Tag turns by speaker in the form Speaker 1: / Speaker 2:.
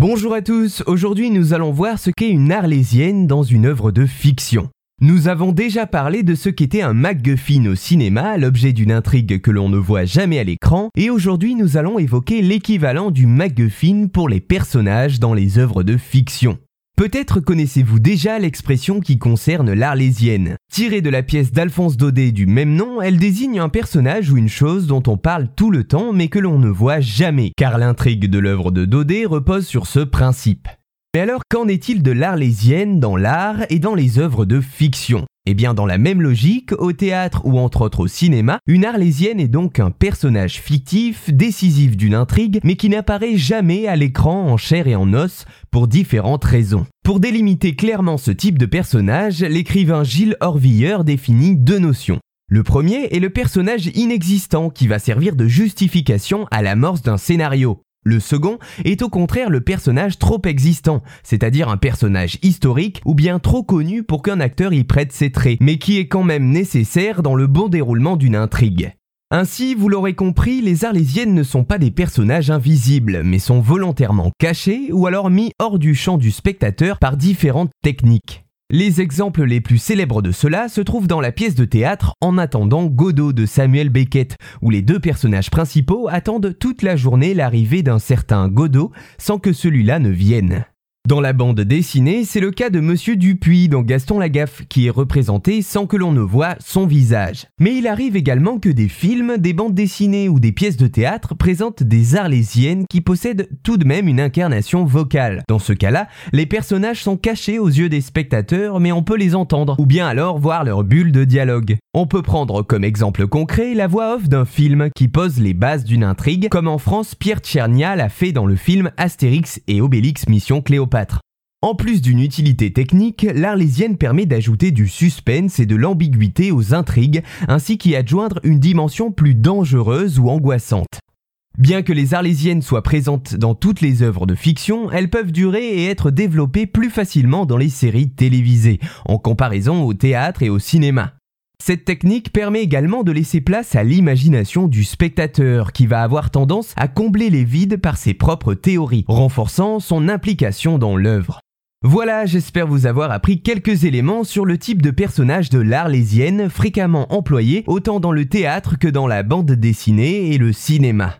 Speaker 1: Bonjour à tous, aujourd'hui nous allons voir ce qu'est une arlésienne dans une œuvre de fiction. Nous avons déjà parlé de ce qu'était un MacGuffin au cinéma, l'objet d'une intrigue que l'on ne voit jamais à l'écran, et aujourd'hui nous allons évoquer l'équivalent du MacGuffin pour les personnages dans les œuvres de fiction. Peut-être connaissez-vous déjà l'expression qui concerne l'Arlésienne. Tirée de la pièce d'Alphonse Daudet du même nom, elle désigne un personnage ou une chose dont on parle tout le temps mais que l'on ne voit jamais, car l'intrigue de l'œuvre de Daudet repose sur ce principe. Mais alors, qu'en est-il de l'Arlésienne dans l'art et dans les œuvres de fiction? Eh bien, dans la même logique, au théâtre ou entre autres au cinéma, une Arlésienne est donc un personnage fictif, décisif d'une intrigue, mais qui n'apparaît jamais à l'écran en chair et en os pour différentes raisons. Pour délimiter clairement ce type de personnage, l'écrivain Gilles Horvilleur définit deux notions. Le premier est le personnage inexistant qui va servir de justification à l'amorce d'un scénario. Le second est au contraire le personnage trop existant, c'est-à-dire un personnage historique ou bien trop connu pour qu'un acteur y prête ses traits, mais qui est quand même nécessaire dans le bon déroulement d'une intrigue. Ainsi, vous l'aurez compris, les Arlésiennes ne sont pas des personnages invisibles, mais sont volontairement cachés ou alors mis hors du champ du spectateur par différentes techniques. Les exemples les plus célèbres de cela se trouvent dans la pièce de théâtre En attendant Godot de Samuel Beckett, où les deux personnages principaux attendent toute la journée l'arrivée d'un certain Godot sans que celui-là ne vienne. Dans la bande dessinée, c'est le cas de Monsieur Dupuis dans Gaston Lagaffe, qui est représenté sans que l'on ne voit son visage. Mais il arrive également que des films, des bandes dessinées ou des pièces de théâtre présentent des arlésiennes qui possèdent tout de même une incarnation vocale. Dans ce cas-là, les personnages sont cachés aux yeux des spectateurs, mais on peut les entendre, ou bien alors voir leur bulle de dialogue. On peut prendre comme exemple concret la voix off d'un film qui pose les bases d'une intrigue, comme en France Pierre Tchernia l'a fait dans le film Astérix et Obélix Mission En plus d'une utilité technique, l'arlésienne permet d'ajouter du suspense et de l'ambiguïté aux intrigues, ainsi qu'y adjoindre une dimension plus dangereuse ou angoissante. Bien que les arlésiennes soient présentes dans toutes les œuvres de fiction, elles peuvent durer et être développées plus facilement dans les séries télévisées, en comparaison au théâtre et au cinéma. Cette technique permet également de laisser place à l'imagination du spectateur qui va avoir tendance à combler les vides par ses propres théories, renforçant son implication dans l'œuvre. Voilà, j'espère vous avoir appris quelques éléments sur le type de personnage de l'Arlésienne fréquemment employé autant dans le théâtre que dans la bande dessinée et le cinéma.